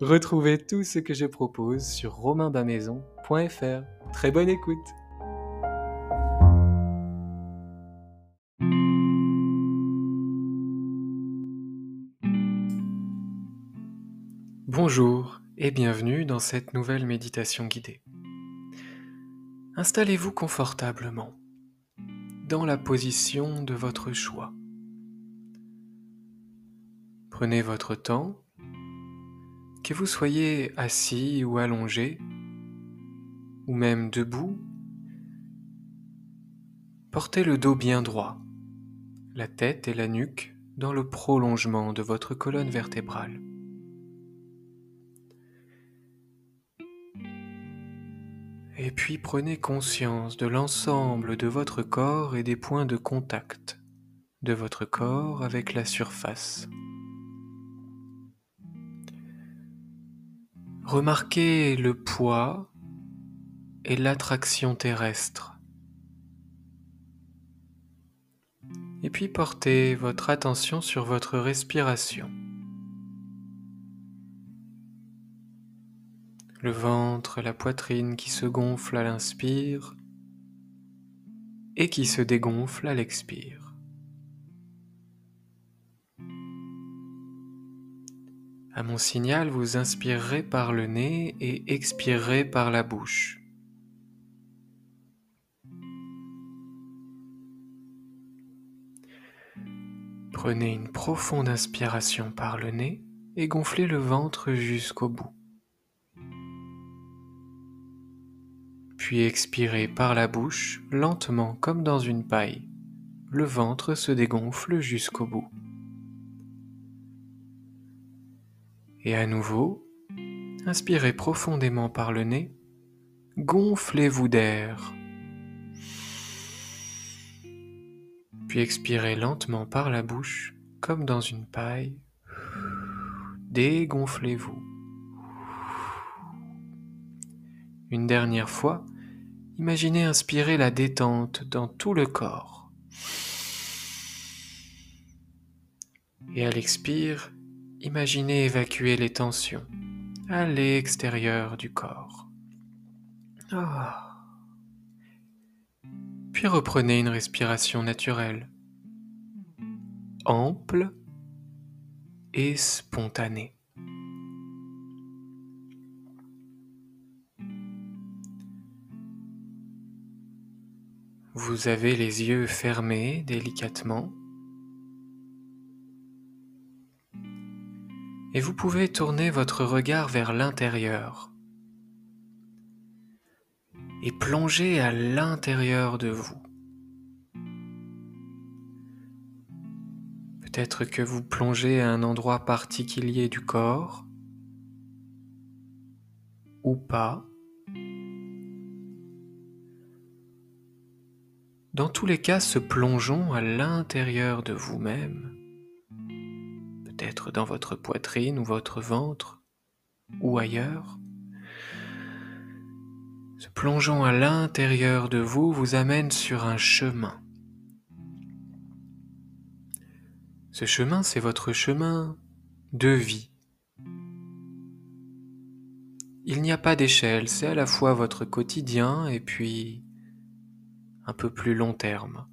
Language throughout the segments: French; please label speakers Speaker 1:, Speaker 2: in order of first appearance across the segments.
Speaker 1: Retrouvez tout ce que je propose sur romainbamaison.fr. Très bonne écoute Bonjour et bienvenue dans cette nouvelle méditation guidée. Installez-vous confortablement dans la position de votre choix. Prenez votre temps que vous soyez assis ou allongé, ou même debout, portez le dos bien droit, la tête et la nuque dans le prolongement de votre colonne vertébrale. Et puis prenez conscience de l'ensemble de votre corps et des points de contact de votre corps avec la surface. Remarquez le poids et l'attraction terrestre. Et puis portez votre attention sur votre respiration. Le ventre, la poitrine qui se gonfle à l'inspire et qui se dégonfle à l'expire. À mon signal, vous inspirerez par le nez et expirerez par la bouche. Prenez une profonde inspiration par le nez et gonflez le ventre jusqu'au bout. Puis expirez par la bouche lentement comme dans une paille. Le ventre se dégonfle jusqu'au bout. Et à nouveau, inspirez profondément par le nez, gonflez-vous d'air. Puis expirez lentement par la bouche, comme dans une paille. Dégonflez-vous. Une dernière fois, imaginez inspirer la détente dans tout le corps. Et à l'expire, Imaginez évacuer les tensions à l'extérieur du corps. Ah. Puis reprenez une respiration naturelle, ample et spontanée. Vous avez les yeux fermés délicatement et vous pouvez tourner votre regard vers l'intérieur et plonger à l'intérieur de vous. Peut-être que vous plongez à un endroit particulier du corps ou pas. Dans tous les cas, se plongeons à l'intérieur de vous-même dans votre poitrine ou votre ventre ou ailleurs. Ce plongeon à l'intérieur de vous vous amène sur un chemin. Ce chemin, c'est votre chemin de vie. Il n'y a pas d'échelle, c'est à la fois votre quotidien et puis un peu plus long terme.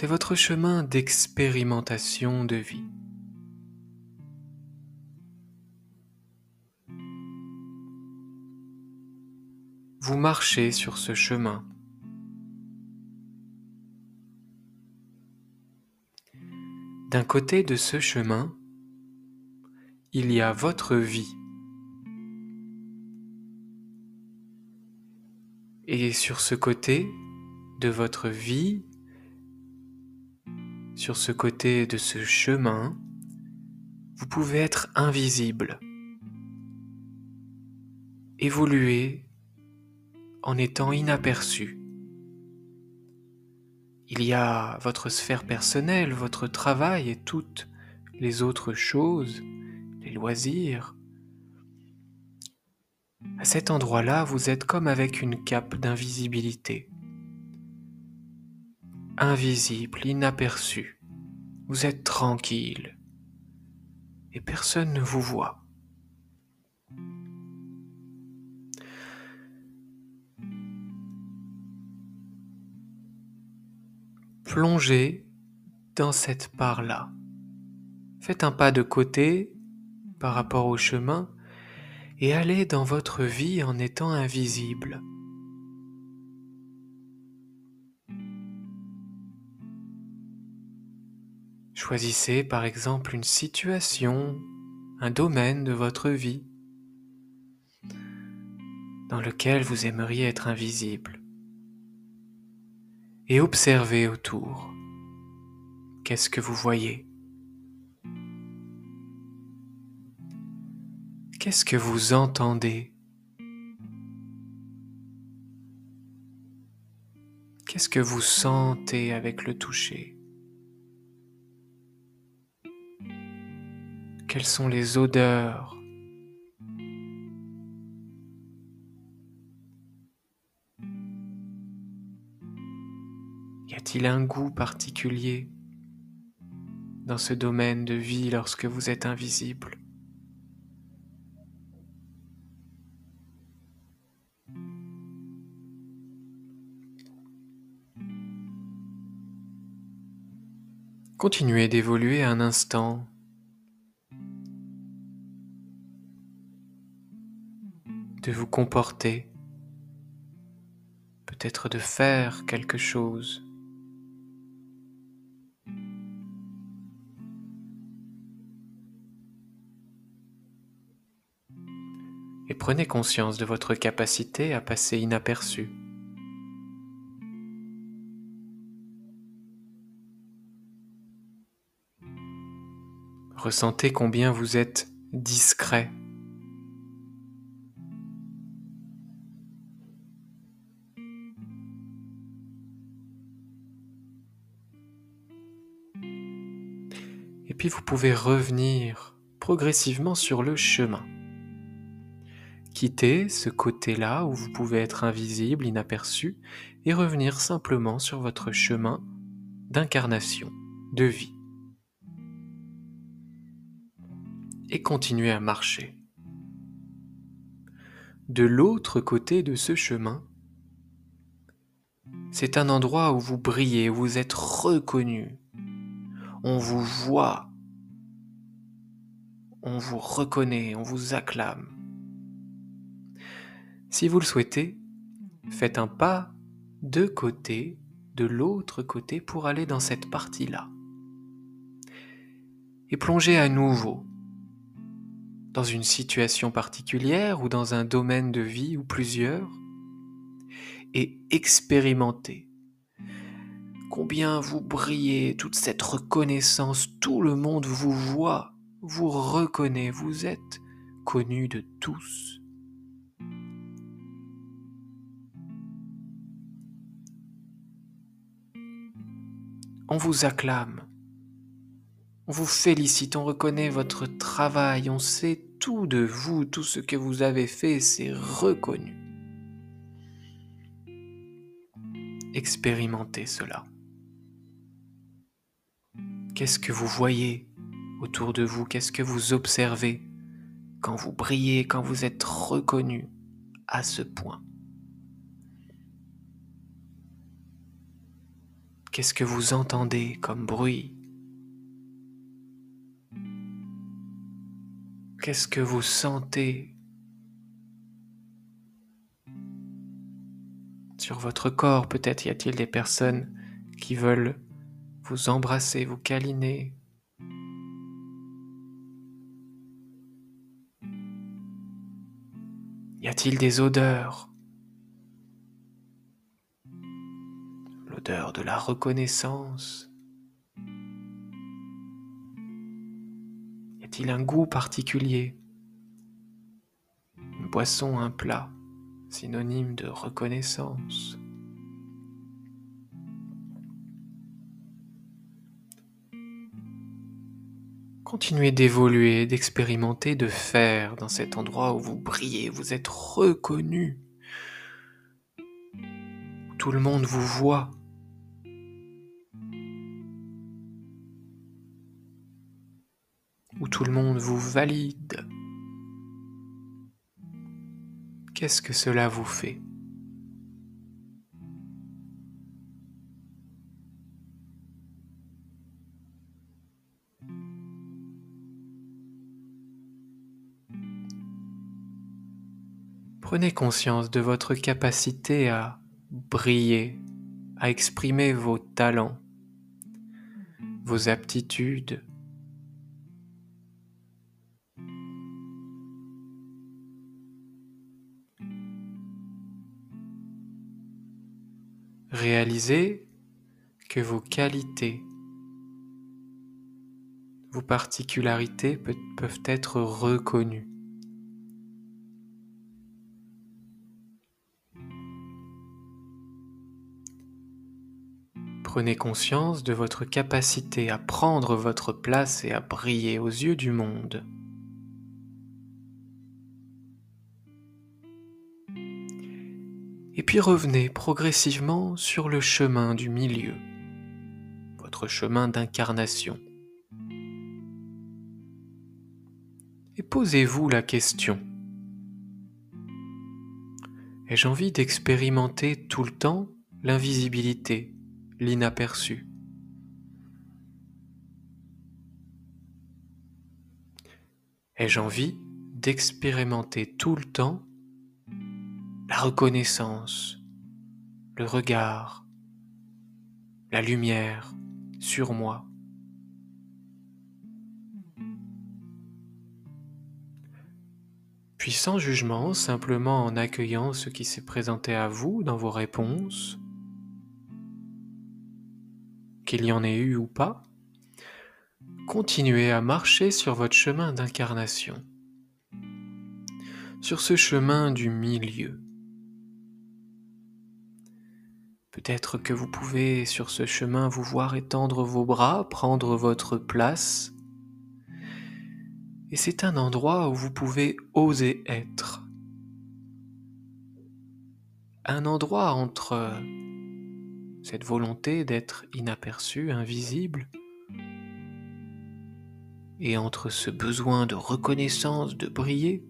Speaker 1: C'est votre chemin d'expérimentation de vie. Vous marchez sur ce chemin. D'un côté de ce chemin, il y a votre vie. Et sur ce côté de votre vie, sur ce côté de ce chemin, vous pouvez être invisible, évoluer en étant inaperçu. Il y a votre sphère personnelle, votre travail et toutes les autres choses, les loisirs, à cet endroit-là, vous êtes comme avec une cape d'invisibilité. Invisible, inaperçu. Vous êtes tranquille. Et personne ne vous voit. Plongez dans cette part-là. Faites un pas de côté par rapport au chemin et allez dans votre vie en étant invisible. Choisissez par exemple une situation, un domaine de votre vie dans lequel vous aimeriez être invisible et observez autour. Qu'est-ce que vous voyez? Qu'est-ce que vous entendez? Qu'est-ce que vous sentez avec le toucher? Quelles sont les odeurs? Y a-t-il un goût particulier dans ce domaine de vie lorsque vous êtes invisible? Continuez d'évoluer un instant. De vous comporter. Peut-être de faire quelque chose. Et prenez conscience de votre capacité à passer inaperçu. Ressentez combien vous êtes discret. Puis vous pouvez revenir progressivement sur le chemin. Quittez ce côté-là où vous pouvez être invisible, inaperçu, et revenir simplement sur votre chemin d'incarnation, de vie. et continuez à marcher. De l'autre côté de ce chemin, c'est un endroit où vous brillez, où vous êtes reconnu. On vous voit. On vous reconnaît, on vous acclame. Si vous le souhaitez, faites un pas de côté, de l'autre côté pour aller dans cette partie-là. Et plongez à nouveau dans une situation particulière ou dans un domaine de vie ou plusieurs, et expérimentez combien vous brillez, toute cette reconnaissance, tout le monde vous voit, vous reconnaît, vous êtes connu de tous. On vous acclame, on vous félicite, on reconnaît votre travail, on sait tout de vous, tout ce que vous avez fait, c'est reconnu. Expérimentez cela. Qu'est-ce que vous voyez? Autour de vous Qu'est-ce que vous observez quand vous brillez, quand vous êtes reconnu à ce point? Qu'est-ce que vous entendez comme bruit? Qu'est-ce que vous sentez sur votre corps? Peut-être y a-t-il des personnes qui veulent vous embrasser, vous câliner. Y a-t-il des odeurs? De la reconnaissance. Y a-t-il un goût particulier? Une boisson, un plat, synonyme de reconnaissance Continuez d'évoluer, d'expérimenter, de faire dans cet endroit où vous brillez, vous êtes reconnu. Tout le monde vous voit. où tout le monde vous valide. Qu'est-ce que cela vous fait? Prenez conscience de votre capacité à briller, à exprimer vos talents, vos aptitudes, Réalisez que vos qualités, vos particularités peuvent être reconnues. Prenez conscience de votre capacité à prendre votre place et à briller aux yeux du monde. Et puis revenez progressivement sur le chemin du milieu, votre chemin d'incarnation. Et posez-vous la question. Ai-je envie d'expérimenter tout le temps l'invisibilité, l'inaperçu Ai-je envie d'expérimenter tout le temps la reconnaissance, le regard, la lumière sur moi. Puis sans jugement, simplement en accueillant ce qui s'est présenté à vous dans vos réponses, qu'il y en ait eu ou pas, continuez à marcher sur votre chemin d'incarnation, sur ce chemin du milieu. Peut-être que vous pouvez sur ce chemin vous voir étendre vos bras, prendre votre place. Et c'est un endroit où vous pouvez oser être. Un endroit entre cette volonté d'être inaperçu, invisible, et entre ce besoin de reconnaissance, de briller.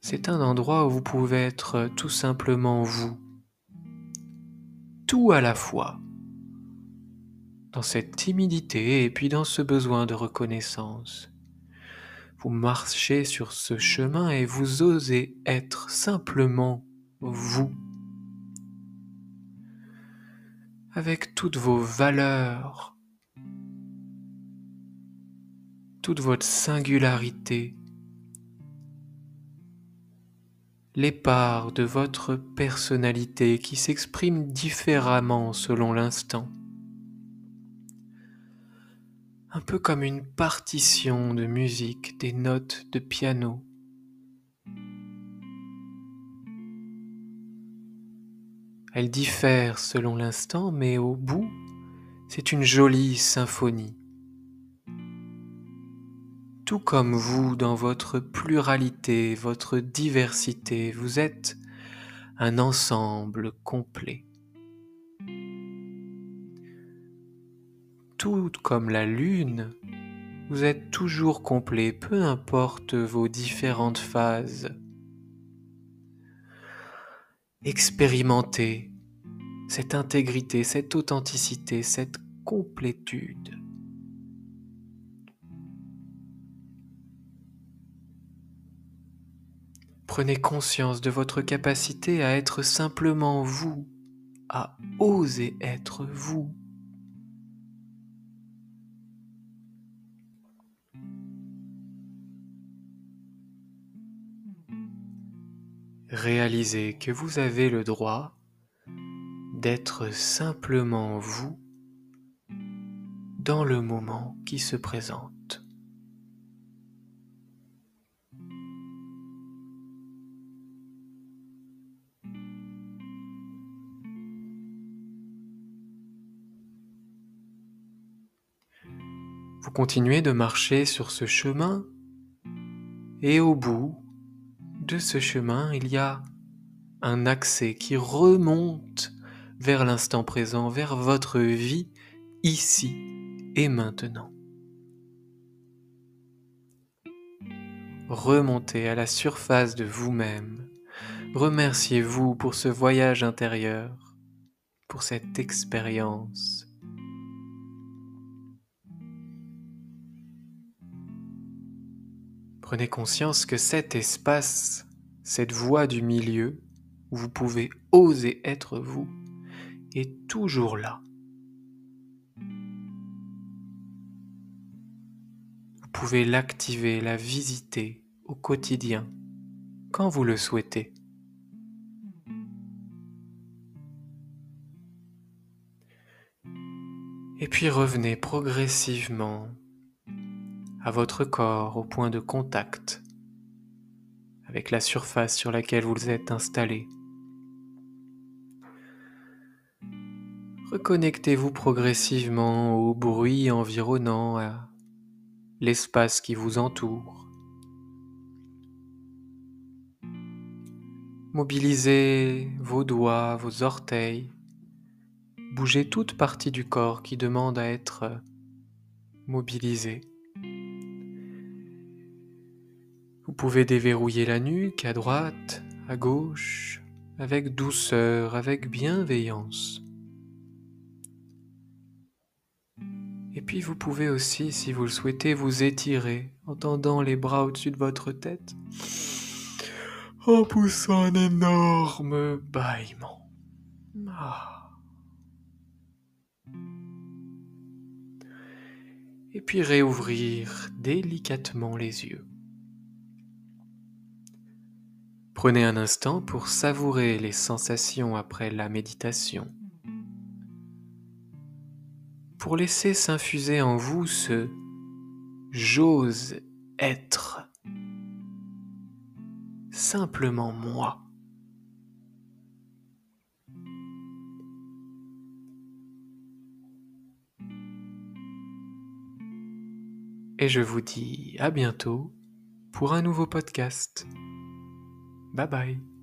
Speaker 1: C'est un endroit où vous pouvez être tout simplement vous, tout à la fois, dans cette timidité et puis dans ce besoin de reconnaissance. Vous marchez sur ce chemin et vous osez être simplement vous, avec toutes vos valeurs, toute votre singularité, les parts de votre personnalité qui s'expriment différemment selon l'instant. Un peu comme une partition de musique, des notes de piano. Elles diffèrent selon l'instant, mais au bout, c'est une jolie symphonie tout comme vous dans votre pluralité, votre diversité, vous êtes un ensemble complet. tout comme la lune, vous êtes toujours complet, peu importe vos différentes phases. Expérimentez cette intégrité, cette authenticité, cette complétude. Prenez conscience de votre capacité à être simplement vous, à oser être vous. Réalisez que vous avez le droit d'être simplement vous dans le moment qui se présente. Vous continuez de marcher sur ce chemin et au bout de ce chemin, il y a un accès qui remonte vers l'instant présent, vers votre vie ici et maintenant. Remontez à la surface de vous-même. Remerciez-vous pour ce voyage intérieur, pour cette expérience. Prenez conscience que cet espace, cette voie du milieu, où vous pouvez oser être vous, est toujours là. Vous pouvez l'activer, la visiter au quotidien, quand vous le souhaitez. Et puis revenez progressivement à votre corps au point de contact avec la surface sur laquelle vous êtes installé. Reconnectez-vous progressivement au bruit environnant, à l'espace qui vous entoure. Mobilisez vos doigts, vos orteils. Bougez toute partie du corps qui demande à être mobilisée. Vous pouvez déverrouiller la nuque à droite, à gauche, avec douceur, avec bienveillance. Et puis vous pouvez aussi, si vous le souhaitez, vous étirer en tendant les bras au-dessus de votre tête, en poussant un énorme bâillement. Ah. Et puis réouvrir délicatement les yeux. Prenez un instant pour savourer les sensations après la méditation, pour laisser s'infuser en vous ce j'ose être simplement moi. Et je vous dis à bientôt pour un nouveau podcast. Bye bye.